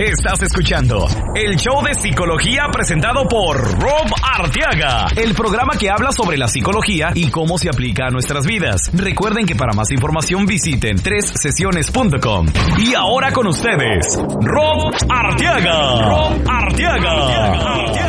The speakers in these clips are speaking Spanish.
Estás escuchando el show de psicología presentado por Rob Arteaga, el programa que habla sobre la psicología y cómo se aplica a nuestras vidas. Recuerden que para más información visiten sesiones.com. Y ahora con ustedes, Rob Arteaga. Rob Arteaga. Arteaga. ¿Qué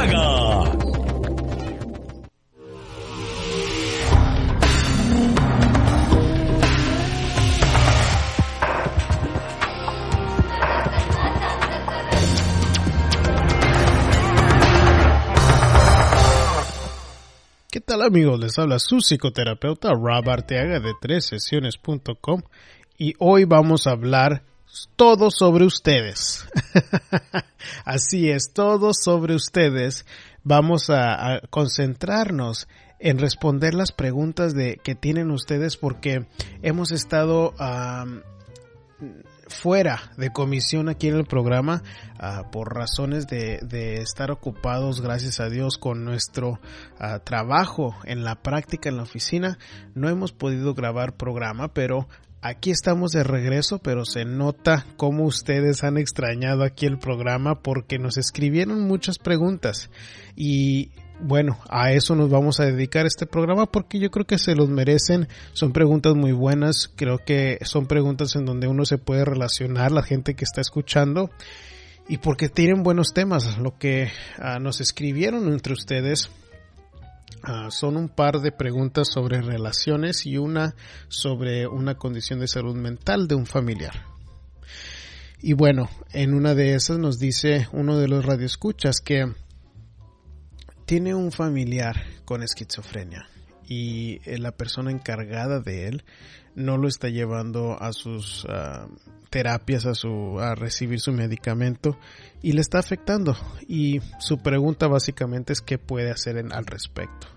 amigos? Les habla su psicoterapeuta Rob Arteaga de tres sesiones.com y hoy vamos a hablar todo sobre ustedes. Así es, todo sobre ustedes. Vamos a, concentrarnos en responder las preguntas de que tienen ustedes porque hemos estado fuera de comisión aquí en el programa uh, por razones de, de, estar ocupados, gracias a Dios, con nuestro uh, trabajo en la práctica en la oficina. No hemos podido grabar programa, pero aquí estamos de regreso, pero se nota cómo ustedes han extrañado aquí el programa porque nos escribieron muchas preguntas y bueno, a eso nos vamos a dedicar este programa porque yo creo que se los merecen. Son preguntas muy buenas. Creo que son preguntas en donde uno se puede relacionar, la gente que está escuchando. Y porque tienen buenos temas. Lo que uh, nos escribieron entre ustedes uh, son un par de preguntas sobre relaciones y una sobre una condición de salud mental de un familiar. Y bueno, en una de esas nos dice uno de los radioescuchas que tiene un familiar con esquizofrenia y eh, la persona encargada de él no lo está llevando a sus uh, terapias, a su a recibir su medicamento y le está afectando. Y su pregunta básicamente es qué puede hacer en, al respecto.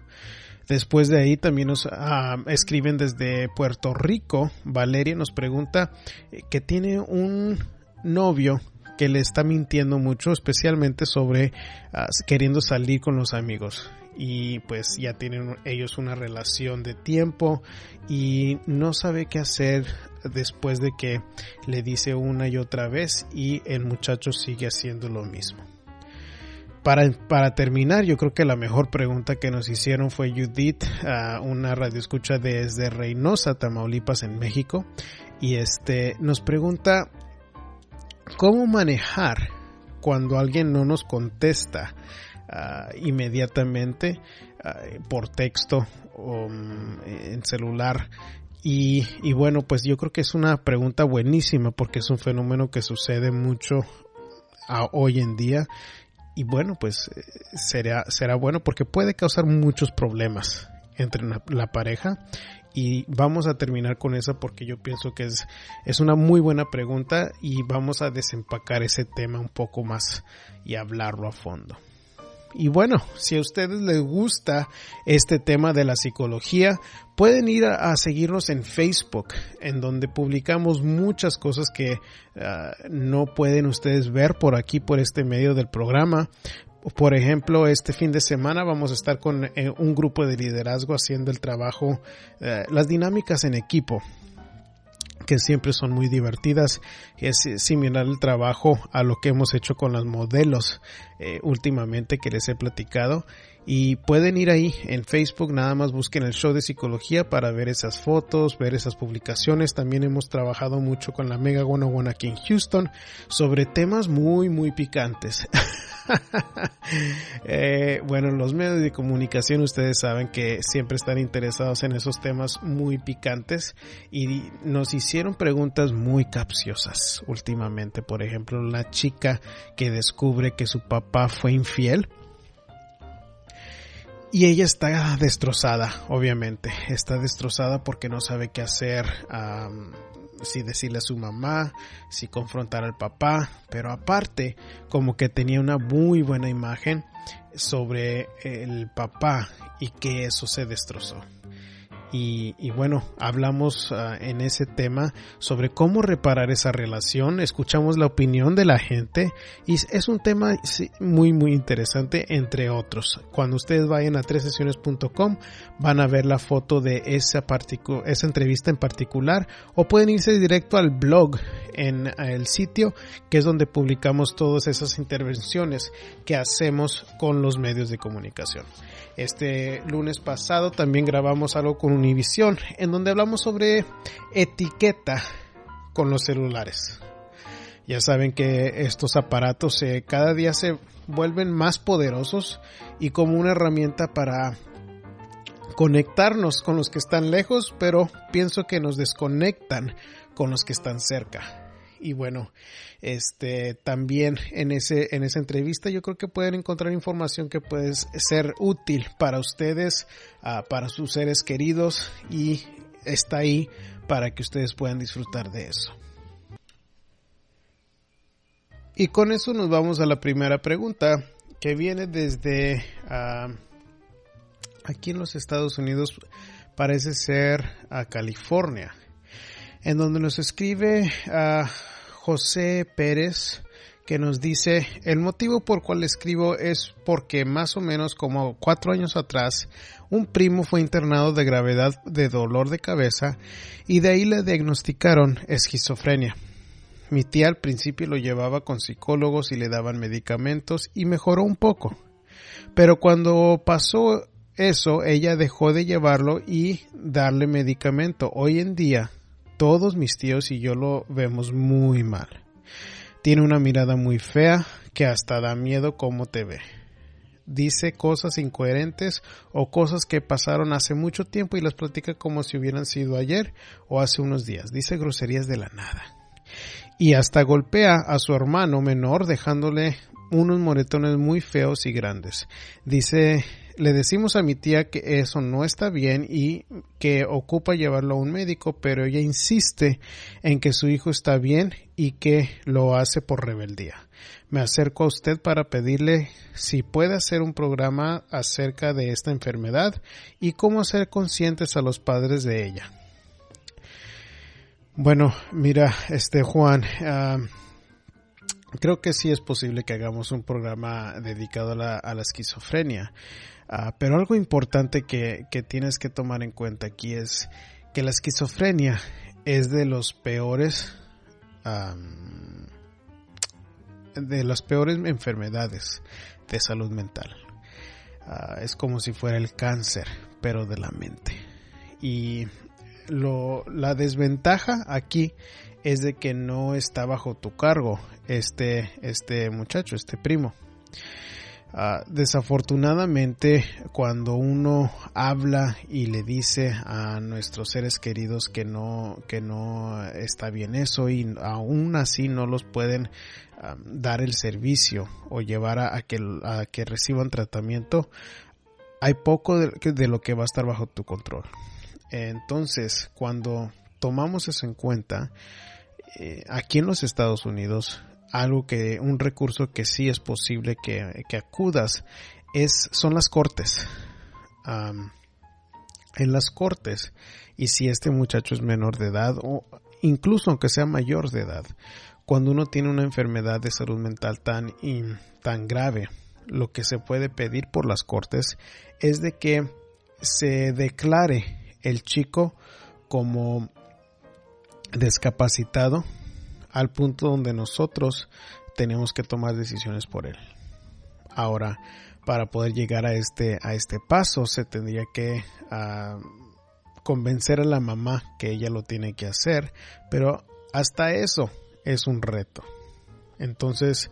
Después de ahí también nos uh, escriben desde Puerto Rico. Valeria nos pregunta eh, que tiene un novio que le está mintiendo mucho, especialmente sobre uh, queriendo salir con los amigos. Y pues ya tienen ellos una relación de tiempo y no sabe qué hacer después de que le dice una y otra vez y el muchacho sigue haciendo lo mismo. Para, para, terminar, yo creo que la mejor pregunta que nos hicieron fue Judith, uh, una radioescucha desde Reynosa, Tamaulipas, en México, y este nos pregunta cómo manejar cuando alguien no nos contesta uh, inmediatamente uh, por texto o um, en celular. Y, y, bueno, pues yo creo que es una pregunta buenísima porque es un fenómeno que sucede mucho hoy en día. Y bueno, pues será, será bueno porque puede causar muchos problemas entre la pareja y vamos a terminar con esa porque yo pienso que es, es una muy buena pregunta y vamos a desempacar ese tema un poco más y hablarlo a fondo. Y bueno, si a ustedes les gusta este tema de la psicología, pueden ir a, seguirnos en Facebook, en donde publicamos muchas cosas que uh, no pueden ustedes ver por aquí, por este medio del programa. Por ejemplo, este fin de semana vamos a estar con eh, un grupo de liderazgo haciendo el trabajo, eh, las dinámicas en equipo que siempre son muy divertidas. Es similar el trabajo a lo que hemos hecho con los modelos eh, últimamente que les he platicado. Y pueden ir ahí en Facebook, nada más busquen el show de psicología para ver esas fotos, ver esas publicaciones. También hemos trabajado mucho con la Mega 101 aquí en Houston sobre temas muy, muy picantes. eh, bueno, los medios de comunicación ustedes saben que siempre están interesados en esos temas muy picantes y nos hicieron preguntas muy capciosas últimamente. Por ejemplo, la chica que descubre que su papá fue infiel. Y ella está destrozada, obviamente. Está destrozada porque no sabe qué hacer. Si decirle a su mamá, si confrontar al papá, pero aparte como que tenía una muy buena imagen sobre el papá y que eso se destrozó. Y, bueno, hablamos uh, en ese tema sobre cómo reparar esa relación, escuchamos la opinión de la gente y es un tema muy muy interesante entre otros. Cuando ustedes vayan a tresesiones.com van a ver la foto de esa, esa entrevista en particular o pueden irse directo al blog en el sitio que es donde publicamos todas esas intervenciones que hacemos con los medios de comunicación. Este lunes pasado también grabamos algo con Univision en donde hablamos sobre etiqueta con los celulares. Ya saben que estos aparatos eh, cada día se vuelven más poderosos y como una herramienta para conectarnos con los que están lejos, pero pienso que nos desconectan con los que están cerca y bueno, este también en ese en esa entrevista yo creo que pueden encontrar información que puede ser útil para ustedes, uh, para sus seres queridos y está ahí para que ustedes puedan disfrutar de eso. Y con eso nos vamos a la primera pregunta que viene desde uh, aquí en los Estados Unidos parece ser a California en donde nos escribe a José Pérez que nos dice el motivo por cual escribo es porque más o menos como cuatro años atrás un primo fue internado de gravedad de dolor de cabeza y de ahí le diagnosticaron esquizofrenia. Mi tía al principio lo llevaba con psicólogos y le daban medicamentos y mejoró un poco. Pero cuando pasó eso, ella dejó de llevarlo y darle medicamento. Hoy en día todos mis tíos y yo lo vemos muy mal. Tiene una mirada muy fea que hasta da miedo cómo te ve. Dice cosas incoherentes o cosas que pasaron hace mucho tiempo y las platica como si hubieran sido ayer o hace unos días. Dice groserías de la nada. Y hasta golpea a su hermano menor dejándole unos moretones muy feos y grandes. Dice le decimos a mi tía que eso no está bien y que ocupa llevarlo a un médico, pero ella insiste en que su hijo está bien y que lo hace por rebeldía. Me acerco a usted para pedirle si puede hacer un programa acerca de esta enfermedad y cómo hacer conscientes a los padres de ella. Bueno, mira, este Juan, uh, creo que sí es posible que hagamos un programa dedicado a la esquizofrenia. Uh, pero algo importante que, que, tienes que tomar en cuenta aquí es que la esquizofrenia es de los peores de las peores enfermedades de salud mental. Uh, es como si fuera el cáncer, pero de la mente. Y lo, la desventaja aquí es de que no está bajo tu cargo este, este muchacho, este primo. Uh, desafortunadamente, cuando uno habla y le dice a nuestros seres queridos que no, que no está bien eso y aún así no los pueden dar el servicio o llevar a, a, que, a, que, reciban tratamiento, hay poco de, de lo que va a estar bajo tu control. Entonces, cuando tomamos eso en cuenta, eh, aquí en los Estados Unidos algo que, un recurso que sí es posible que, que acudas es, son las cortes. En las cortes, y si este muchacho es menor de edad, o incluso aunque sea mayor de edad, cuando uno tiene una enfermedad de salud mental tan, tan grave, lo que se puede pedir por las cortes es de que se declare el chico como discapacitado al punto donde nosotros tenemos que tomar decisiones por él. Ahora, para poder llegar a este, a este paso, se tendría que uh, convencer a la mamá que ella lo tiene que hacer, pero hasta eso es un reto. Entonces,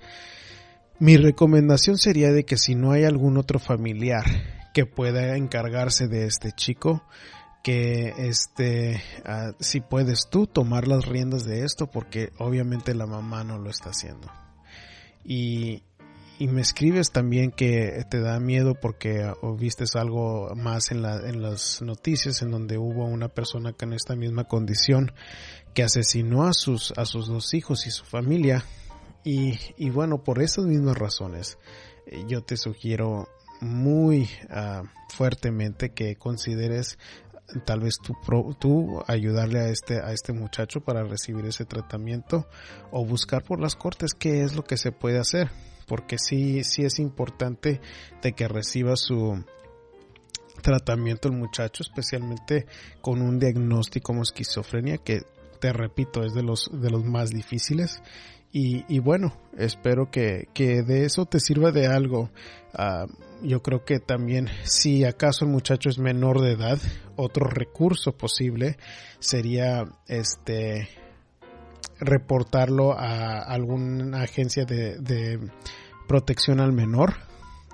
mi recomendación sería de que si no hay algún otro familiar que pueda encargarse de este chico, que este uh, si puedes tú tomar las riendas de esto porque obviamente la mamá no lo está haciendo. Y, y me escribes también que te da miedo porque uh, viste algo más en, la, en las noticias en donde hubo una persona en esta misma condición que asesinó a sus a sus dos hijos y su familia. Y, y bueno por esas mismas razones eh, yo te sugiero muy uh, fuertemente que consideres tal vez tú, ayudarle a este, a este muchacho para recibir ese tratamiento o buscar por las cortes qué es lo que se puede hacer. Porque sí, sí es importante de que reciba su, tratamiento el muchacho, especialmente con un diagnóstico como esquizofrenia, que te repito, es de los, de los más difíciles. Y, bueno, espero que, que, de eso te sirva de algo. Ah, yo creo que también, si acaso el muchacho es menor de edad, otro recurso posible sería este reportarlo a alguna agencia de, de protección al menor.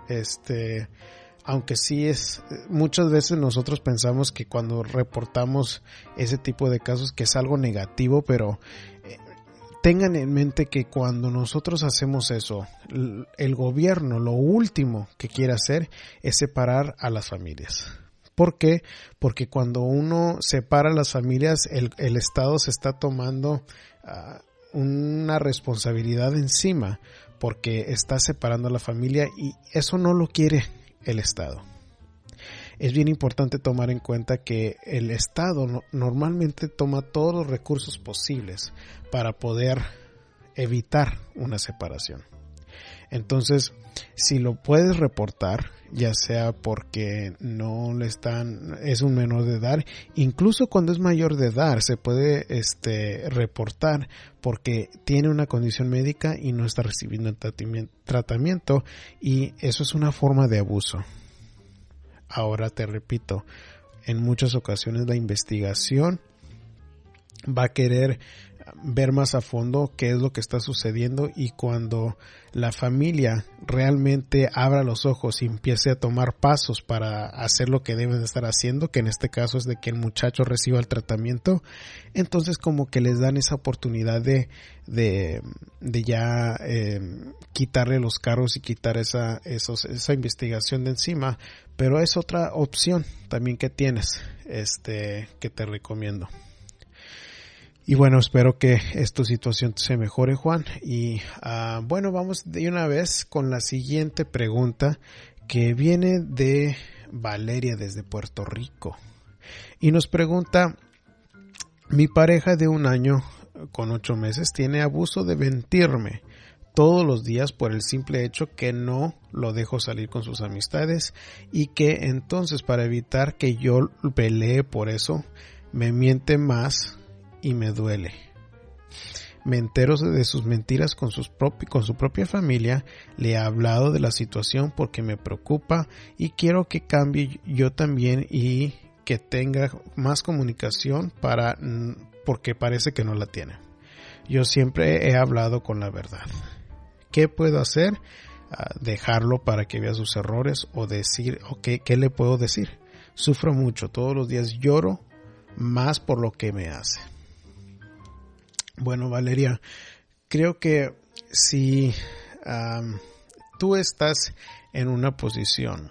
Este, aunque sí es, muchas veces nosotros pensamos que cuando reportamos ese tipo de casos que es algo negativo, pero tengan en mente que cuando nosotros hacemos eso, el gobierno lo último que quiere hacer es separar a las familias. ¿Por qué? Porque cuando uno separa a las familias, el, Estado se está tomando ah, una responsabilidad encima porque está separando a la familia y eso no lo quiere el Estado. Es bien importante tomar en cuenta que el Estado normalmente toma todos los recursos posibles para poder evitar una separación. Entonces, si lo puedes reportar, ya sea porque no le están, es un menor de edad, incluso cuando es mayor de edad, se puede este, reportar porque tiene una condición médica y no está recibiendo tratamiento y eso es una forma de abuso. Ahora te repito, en muchas ocasiones la investigación va a querer ver más a fondo qué es lo que está sucediendo y cuando la familia realmente abra los ojos y empiece a tomar pasos para hacer lo que deben estar haciendo, que en este caso es de que el muchacho reciba el tratamiento, entonces como que les dan esa oportunidad de, de, ya em, quitarle los carros y quitar esa, esos, esa investigación de encima, pero es otra opción también que tienes, este, que te recomiendo. Y bueno, espero que esta situación se mejore, Juan. Y uh, bueno, vamos de una vez con la siguiente pregunta que viene de Valeria desde Puerto Rico. Y nos pregunta, mi pareja de un año con ocho meses tiene abuso de mentirme todos los días por el simple hecho que no lo dejo salir con sus amistades y que entonces para evitar que yo pelee por eso me miente más y me duele. Me entero de sus mentiras con, su propia familia, le he hablado de la situación porque me preocupa y quiero que cambie yo también y que tenga más comunicación para porque parece que no la tiene. Yo siempre he hablado con la verdad. ¿Qué puedo hacer? Ah, dejarlo para que vea sus errores o decir, ok, ¿qué le puedo decir? Sufro mucho, todos los días lloro más por lo que me hace. Bueno, Valeria, creo que si tú estás en una posición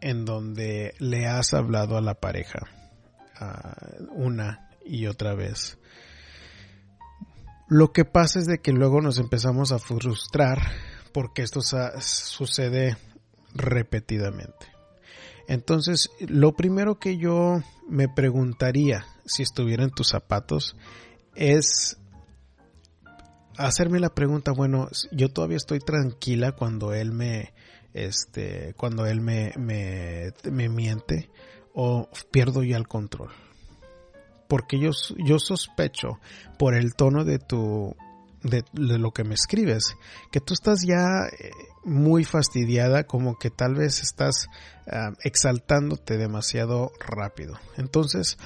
en donde le has hablado a la pareja una y otra vez, lo que pasa es de que luego nos empezamos a frustrar porque esto sucede repetidamente. Entonces, lo primero que yo me preguntaría si estuviera en tus zapatos es hacerme la pregunta, bueno, yo todavía estoy tranquila cuando él me, este, cuando él me, me, me miente o pierdo ya el control. Porque yo, yo sospecho por el tono de tu, de, lo que me escribes, que tú estás ya eh, muy fastidiada, como que tal vez estás ah, exaltándote demasiado rápido. Entonces,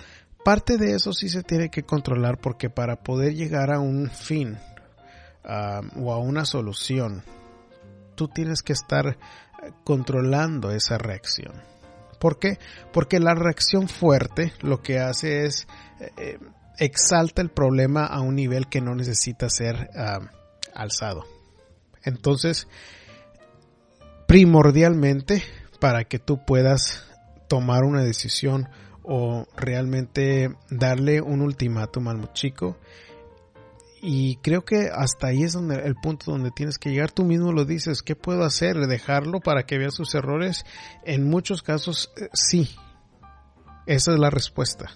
Parte de eso sí se tiene que controlar porque para poder llegar a un fin o a una solución, tú tienes que estar controlando esa reacción. ¿Por qué? Porque la reacción fuerte lo que hace es eh, exalta el problema a un nivel que no necesita ser alzado. Entonces, primordialmente, para que tú puedas tomar una decisión o realmente darle un ultimátum al chico. Y creo que hasta ahí es donde el punto donde tienes que llegar. Tú mismo lo dices, ¿qué puedo hacer? ¿Dejarlo para que vea sus errores? En muchos casos eh, sí. Esa es la respuesta.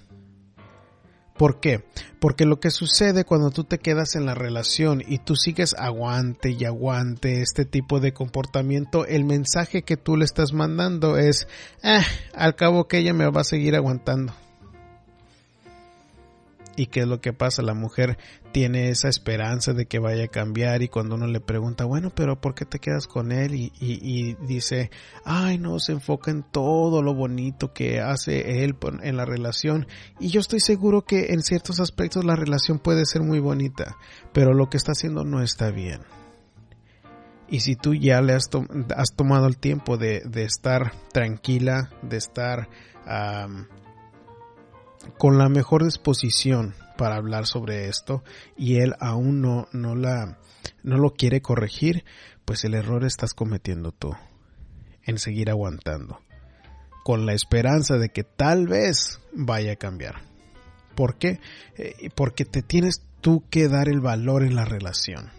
¿Por qué? Porque lo que sucede cuando tú te quedas en la relación y tú sigues aguante y aguante este tipo de comportamiento, el mensaje que tú le estás mandando es, ah, al cabo que ella me va a seguir aguantando. ¿Y qué es lo que pasa? La mujer tiene esa esperanza de que vaya a cambiar y cuando uno le pregunta, bueno, pero ¿por qué te quedas con él? Y, y, dice, ay, no, se enfoca en todo lo bonito que hace él en la relación. Y yo estoy seguro que en ciertos aspectos la relación puede ser muy bonita, pero lo que está haciendo no está bien. Y si tú ya le has, has tomado el tiempo de, de, estar tranquila, de estar con la mejor disposición para hablar sobre esto y él aún no, no, la, no lo quiere corregir, pues el error estás cometiendo tú en seguir aguantando, con la esperanza de que tal vez vaya a cambiar. ¿Por qué? Eh, porque te tienes tú que dar el valor en la relación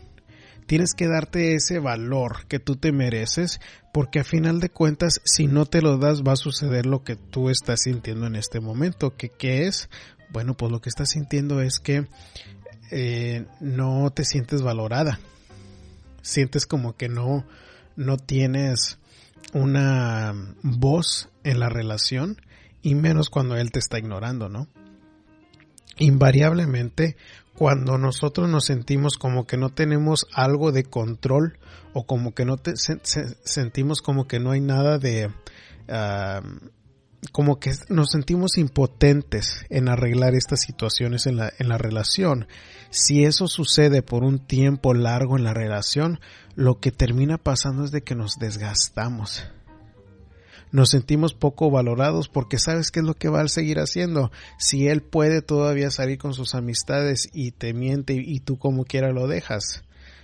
tienes que darte ese valor que tú te mereces, porque a final de cuentas, si no te lo das, va a suceder lo que tú estás sintiendo en este momento. ¿Que, ¿Qué es? Bueno, pues lo que estás sintiendo es que eh, no te sientes valorada. Sientes como que no, no tienes una voz en la relación y menos cuando él te está ignorando, ¿no? Invariablemente cuando nosotros nos sentimos como que no tenemos algo de control o como que no te, sentimos como que no hay nada de como que nos sentimos impotentes en arreglar estas situaciones en la, en la relación. Si eso sucede por un tiempo largo en la relación, lo que termina pasando es de que nos desgastamos nos sentimos poco valorados porque sabes qué es lo que va a seguir haciendo. Si él puede todavía salir con sus amistades y te miente y tú como quiera lo dejas,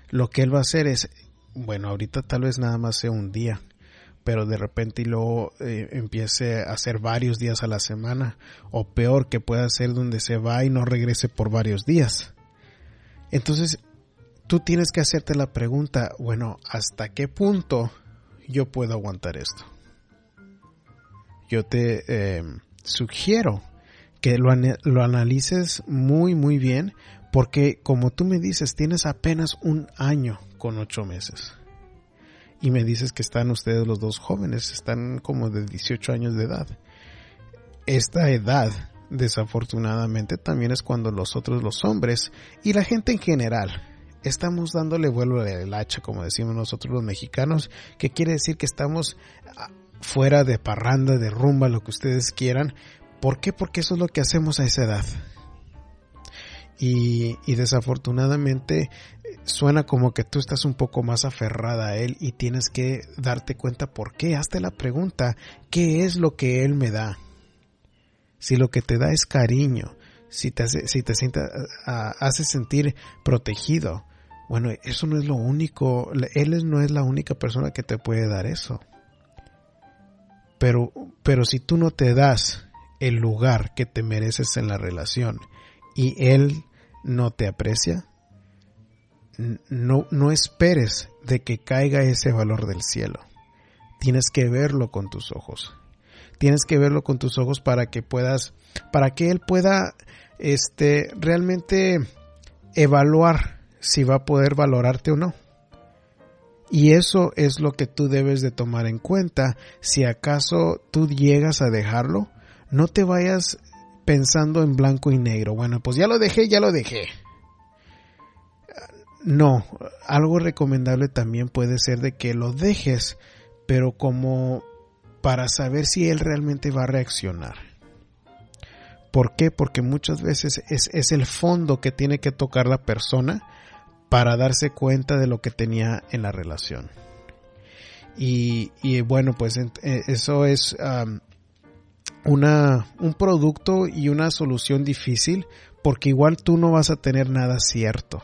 lo que él va a hacer es, bueno, ahorita tal vez nada más sea un día, pero de repente y luego eh, empiece a hacer varios días a la semana, o peor que pueda ser donde se va y no regrese por varios días. Entonces, tú tienes que hacerte la pregunta, bueno, ¿hasta qué punto yo puedo aguantar esto? Yo te eh, sugiero que lo, lo analices muy muy bien porque como tú me dices tienes apenas un año con ocho meses y me dices que están ustedes los dos jóvenes, están como de 18 años de edad. Esta edad, desafortunadamente, también es cuando los otros, los hombres y la gente en general, estamos dándole vuelo al hacha, como decimos nosotros los mexicanos, que quiere decir que estamos fuera de parranda, de rumba, lo que ustedes quieran. ¿Por qué? Porque eso es lo que hacemos a esa edad. Y, desafortunadamente suena como que tú estás un poco más aferrada a él y tienes que darte cuenta por qué. Hazte la pregunta, ¿qué es lo que él me da? Si lo que te da es cariño, si te hace, si te sienta, hace sentir protegido, bueno, eso no es lo único, él no es la única persona que te puede dar eso. Pero, pero si tú no te das el lugar que te mereces en la relación y él no te aprecia, no, no esperes de que caiga ese valor del cielo. Tienes que verlo con tus ojos. Tienes que verlo con tus ojos para que puedas, para que él pueda, este, realmente evaluar si va a poder valorarte o no. Y eso es lo que tú debes de tomar en cuenta. Si acaso tú llegas a dejarlo, no te vayas pensando en blanco y negro. Bueno, pues ya lo dejé, ya lo dejé. No, algo recomendable también puede ser de que lo dejes, pero como para saber si él realmente va a reaccionar. ¿Por qué? Porque muchas veces es, es el fondo que tiene que tocar la persona para darse cuenta de lo que tenía en la relación. Y, bueno, pues eh, eso es una, un producto y una solución difícil porque igual tú no vas a tener nada cierto,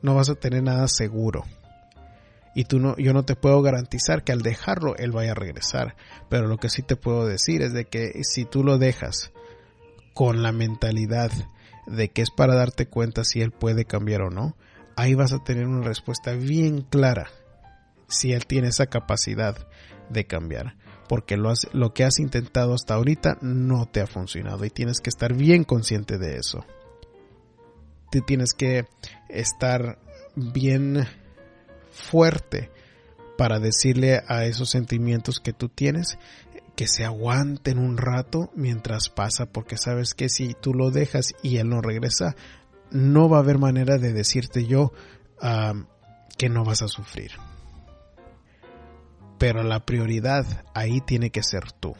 no vas a tener nada seguro. Y tú no, yo no te puedo garantizar que al dejarlo él vaya a regresar. Pero lo que sí te puedo decir es de que si tú lo dejas con la mentalidad de que es para darte cuenta si él puede cambiar o no, ahí vas a tener una respuesta bien clara si él tiene esa capacidad de cambiar. Porque lo, lo que has intentado hasta ahorita no te ha funcionado y tienes que estar bien consciente de eso. Tú tienes que estar bien fuerte para decirle a esos sentimientos que tú tienes que se aguanten un rato mientras pasa, porque sabes que si tú lo dejas y él no regresa, no va a haber manera de decirte yo que no vas a sufrir. Pero la prioridad ahí tiene que ser tú.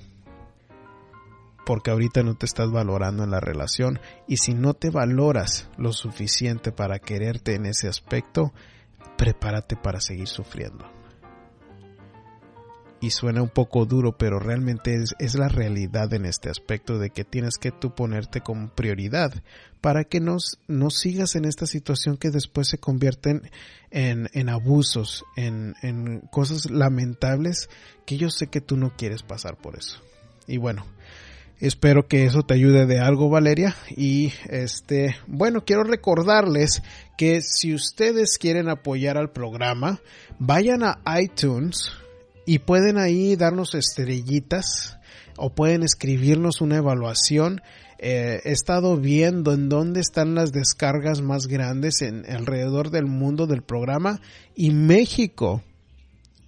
Porque ahorita no te estás valorando en la relación y si no te valoras lo suficiente para quererte en ese aspecto, prepárate para seguir sufriendo y suena un poco duro, pero realmente es, la realidad en este aspecto de que tienes que tú ponerte como prioridad para que no, no sigas en esta situación que después se convierten en, en abusos, en, en cosas lamentables que yo sé que tú no quieres pasar por eso. Y bueno, Espero que eso te ayude de algo, Valeria. Y este, bueno, quiero recordarles que si ustedes quieren apoyar al programa, vayan a iTunes, y pueden ahí darnos estrellitas o pueden escribirnos una evaluación. Eh, he estado viendo en dónde están las descargas más grandes en alrededor del mundo del programa y México,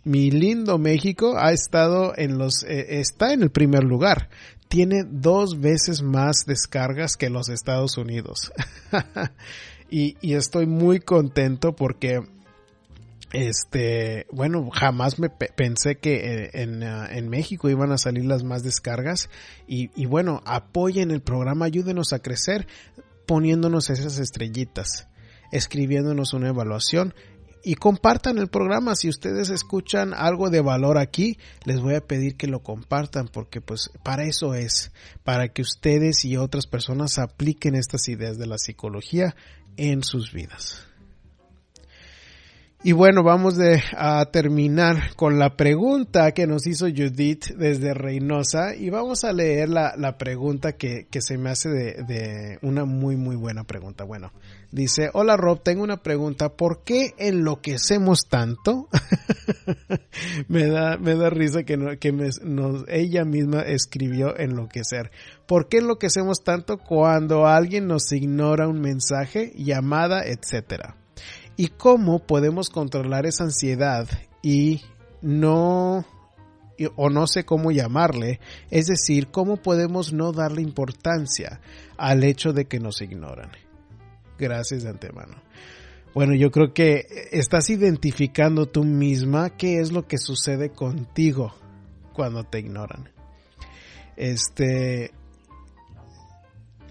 mi lindo México, ha estado en los, eh, está en el primer lugar. Tiene dos veces más descargas que los Estados Unidos. y, y estoy muy contento porque este, bueno, jamás me pensé que eh, en, ah, en, México iban a salir las más descargas y, y, bueno, apoyen el programa, ayúdenos a crecer poniéndonos esas estrellitas, escribiéndonos una evaluación y compartan el programa. Si ustedes escuchan algo de valor aquí, les voy a pedir que lo compartan porque pues para eso es, para que ustedes y otras personas apliquen estas ideas de la psicología en sus vidas. Y bueno, vamos de, a terminar con la pregunta que nos hizo Judith desde Reynosa y vamos a leer la, la pregunta que, que, se me hace de, de, una muy muy buena pregunta. Bueno, dice, hola Rob, tengo una pregunta, ¿por qué enloquecemos tanto? me, da, me da risa que, no, que me, ella misma escribió enloquecer. ¿Por qué enloquecemos tanto cuando alguien nos ignora un mensaje, llamada, etcétera? Y cómo podemos controlar esa ansiedad y no o no sé cómo llamarle, es decir, cómo podemos no darle importancia al hecho de que nos ignoran. Gracias de antemano. Bueno, yo creo que estás identificando tú misma qué es lo que sucede contigo cuando te ignoran. Este,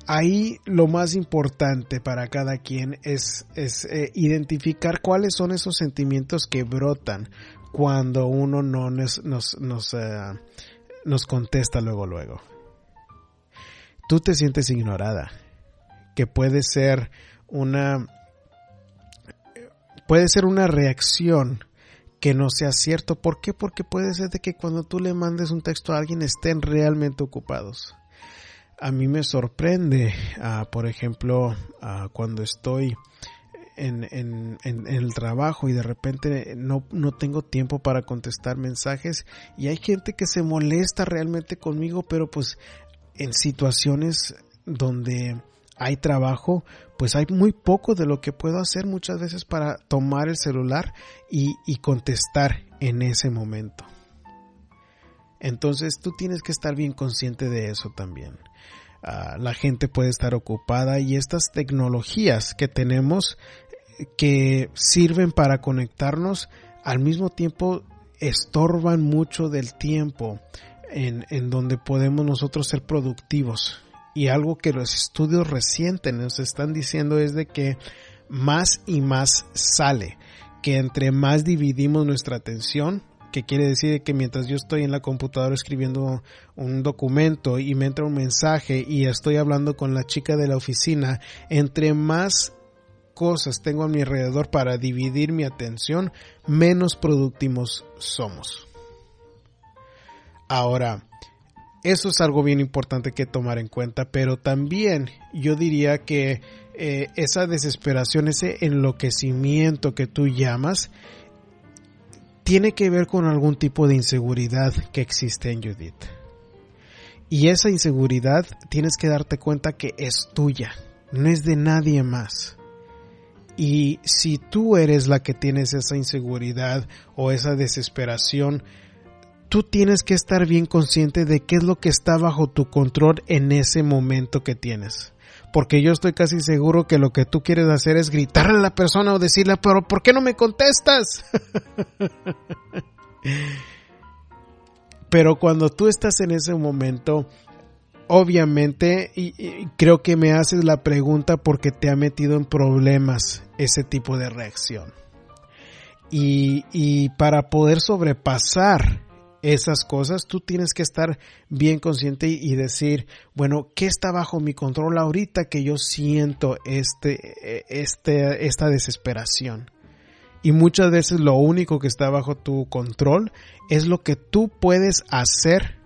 ahí lo más importante para cada quien es, eh, identificar cuáles son esos sentimientos que brotan cuando uno no nos, nos, nos, eh, nos contesta luego luego. Tú te sientes ignorada, que puede ser una puede ser una reacción que no sea cierto. ¿Por qué? Porque puede ser de que cuando tú le mandes un texto a alguien estén realmente ocupados a mí me sorprende, uh, por ejemplo, uh, cuando estoy en, en, en, el trabajo y de repente no, no tengo tiempo para contestar mensajes y hay gente que se molesta realmente conmigo, pero pues en situaciones donde hay trabajo, pues hay muy poco de lo que puedo hacer muchas veces para tomar el celular y, y contestar en ese momento. Entonces tú tienes que estar bien consciente de eso también. Ah, la gente puede estar ocupada y estas tecnologías que tenemos que sirven para conectarnos al mismo tiempo estorban mucho del tiempo en, en donde podemos nosotros ser productivos. Y algo que los estudios recientes nos están diciendo es de que más y más sale, que entre más dividimos nuestra atención, que quiere decir que mientras yo estoy en la computadora escribiendo un documento y me entra un mensaje y estoy hablando con la chica de la oficina, entre más cosas tengo a mi alrededor para dividir mi atención, menos productivos somos. Ahora, eso es algo bien importante que tomar en cuenta, pero también yo diría que eh, esa desesperación, ese enloquecimiento que tú llamas, tiene que ver con algún tipo de inseguridad que existe en Judith. Y esa inseguridad tienes que darte cuenta que es tuya, no es de nadie más. Y si tú eres la que tienes esa inseguridad o esa desesperación, tú tienes que estar bien consciente de qué es lo que está bajo tu control en ese momento que tienes. Porque yo estoy casi seguro que lo que tú quieres hacer es gritarle a la persona o decirle, pero ¿por qué no me contestas? pero cuando tú estás en ese momento, obviamente, y, creo que me haces la pregunta porque te ha metido en problemas ese tipo de reacción. Y, y para poder sobrepasar esas cosas, tú tienes que estar bien consciente y, decir, bueno, ¿qué está bajo mi control ahorita que yo siento este, este, esta desesperación? Y muchas veces lo único que está bajo tu control es lo que tú puedes hacer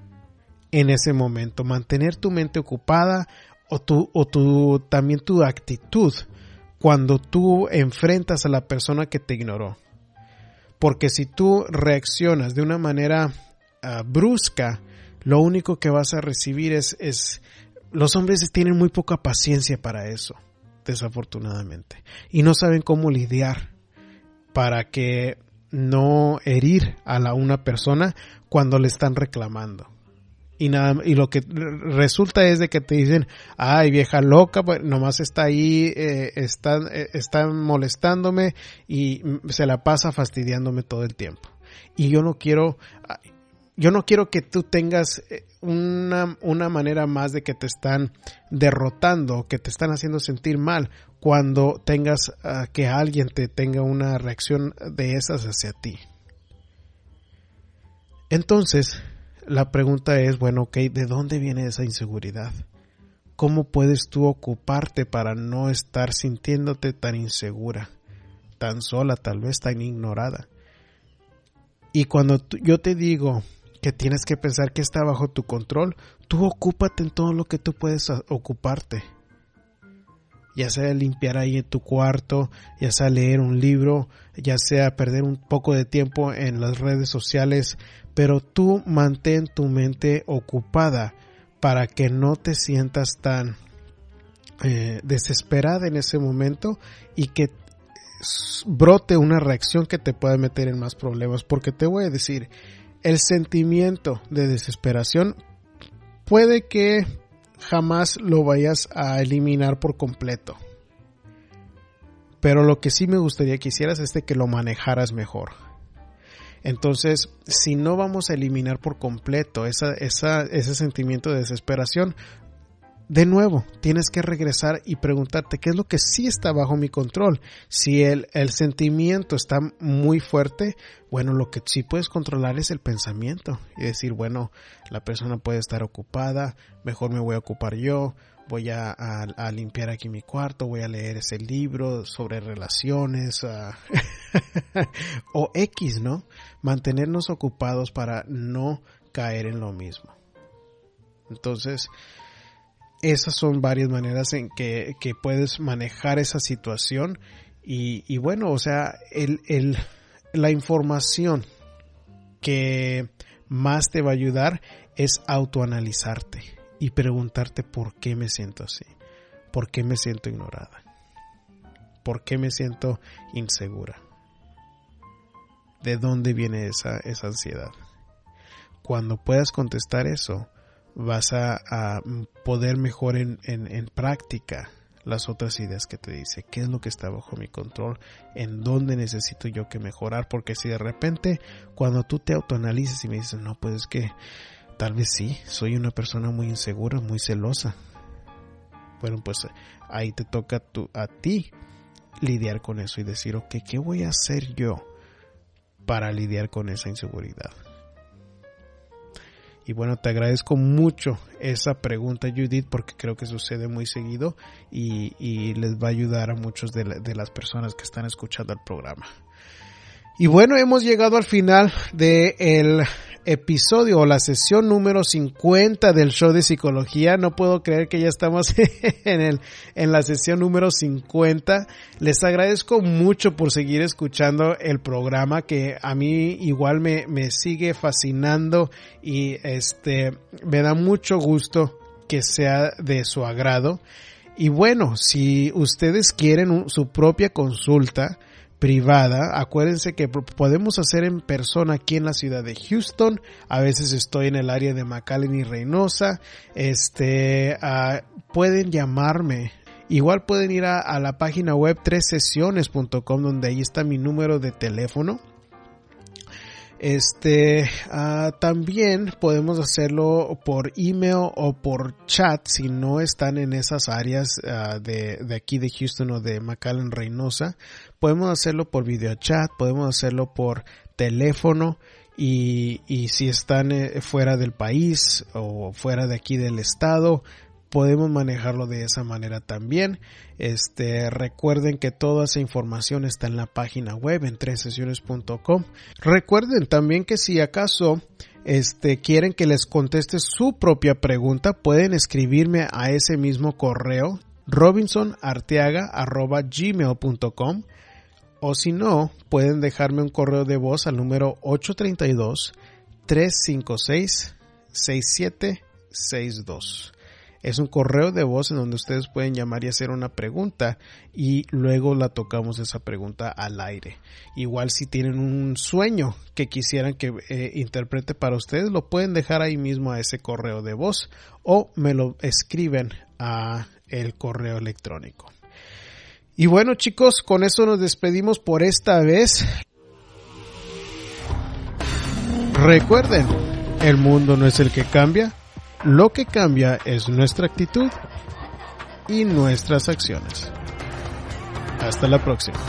en ese momento, mantener tu mente ocupada o o también tu actitud cuando tú enfrentas a la persona que te ignoró. Porque si tú reaccionas de una manera ah, brusca, lo único que vas a recibir es, es, los hombres tienen muy poca paciencia para eso, desafortunadamente, y no saben cómo lidiar para que no herir a la una persona cuando le están reclamando. Y nada y lo que resulta es de que te dicen ay vieja loca pues nomás está ahí eh, está, eh, está molestándome y se la pasa fastidiándome todo el tiempo y yo no quiero yo no quiero que tú tengas eh, una, una manera más de que te están derrotando, que te están haciendo sentir mal cuando tengas uh, que alguien te tenga una reacción de esas hacia ti. Entonces, la pregunta es, bueno, ok, ¿de dónde viene esa inseguridad? ¿Cómo puedes tú ocuparte para no estar sintiéndote tan insegura, tan sola, tal vez tan ignorada? Y cuando yo te digo que tienes que pensar que está bajo tu control, tú ocúpate en todo lo que tú puedes ocuparte. Ya sea limpiar ahí en tu cuarto, ya sea leer un libro, ya sea perder un poco de tiempo en las redes sociales, pero tú mantén tu mente ocupada para que no te sientas tan eh, desesperada en ese momento y que brote una reacción que te pueda meter en más problemas. Porque te voy a decir, el sentimiento de desesperación puede que jamás lo vayas a eliminar por completo. Pero lo que sí me gustaría que hicieras es que lo manejaras mejor. Entonces, si no vamos a eliminar por completo ese sentimiento de desesperación, de nuevo, tienes que regresar y preguntarte qué es lo que sí está bajo mi control. Si el, el, sentimiento está muy fuerte, bueno, lo que sí puedes controlar es el pensamiento y decir, bueno, la persona puede estar ocupada, mejor me voy a ocupar yo, voy a, a, limpiar aquí mi cuarto, voy a leer ese libro sobre relaciones o X, ¿no? Mantenernos ocupados para no caer en lo mismo. Entonces, esas son varias maneras en que, puedes manejar esa situación y, bueno, o sea, el, el, la información que más te va a ayudar es autoanalizarte y preguntarte por qué me siento así, por qué me siento ignorada, por qué me siento insegura, de dónde viene esa, esa ansiedad. Cuando puedas contestar eso, vas a, poder mejor en, en, práctica las otras ideas que te dice, qué es lo que está bajo mi control, en dónde necesito yo que mejorar, porque si de repente cuando tú te autoanalices y me dices, no, pues es que tal vez sí, soy una persona muy insegura, muy celosa, bueno, pues ahí te toca a ti lidiar con eso y decir, ok, ¿qué voy a hacer yo para lidiar con esa inseguridad? Y bueno, te agradezco mucho esa pregunta, Judith, porque creo que sucede muy seguido y, les va a ayudar a muchos de, las personas que están escuchando el programa. Y bueno, hemos llegado al final del episodio o la sesión número 50 del show de psicología. No puedo creer que ya estamos en, el, en la sesión número 50. Les agradezco mucho por seguir escuchando el programa que a mí igual me, me sigue fascinando y este me da mucho gusto que sea de su agrado. Y bueno, si ustedes quieren su propia consulta, privada. Acuérdense que podemos hacer en persona aquí en la ciudad de Houston. A veces estoy en el área de McAllen y Reynosa. Este, uh, pueden llamarme. Igual pueden ir a, a la página web sesiones.com donde ahí está mi número de teléfono. Este, uh, también podemos hacerlo por email o por chat si no están en esas áreas uh, de, de, aquí de Houston o de McAllen Reynosa. Podemos hacerlo por video chat, podemos hacerlo por teléfono y, y si están eh, fuera del país o fuera de aquí del estado, podemos manejarlo de esa manera también. Este, recuerden que toda esa información está en la página web en tresesiones.com. Recuerden también que si acaso este, quieren que les conteste su propia pregunta, pueden escribirme a ese mismo correo robinsonarteaga.gmail.com o si no, pueden dejarme un correo de voz al número 832 356 6762. Es un correo de voz en donde ustedes pueden llamar y hacer una pregunta y luego la tocamos esa pregunta al aire. Igual si tienen un sueño que quisieran que eh, interprete para ustedes, lo pueden dejar ahí mismo a ese correo de voz o me lo escriben a el correo electrónico. Y bueno chicos, con eso nos despedimos por esta vez. Recuerden, el mundo no es el que cambia, lo que cambia es nuestra actitud y nuestras acciones. Hasta la próxima.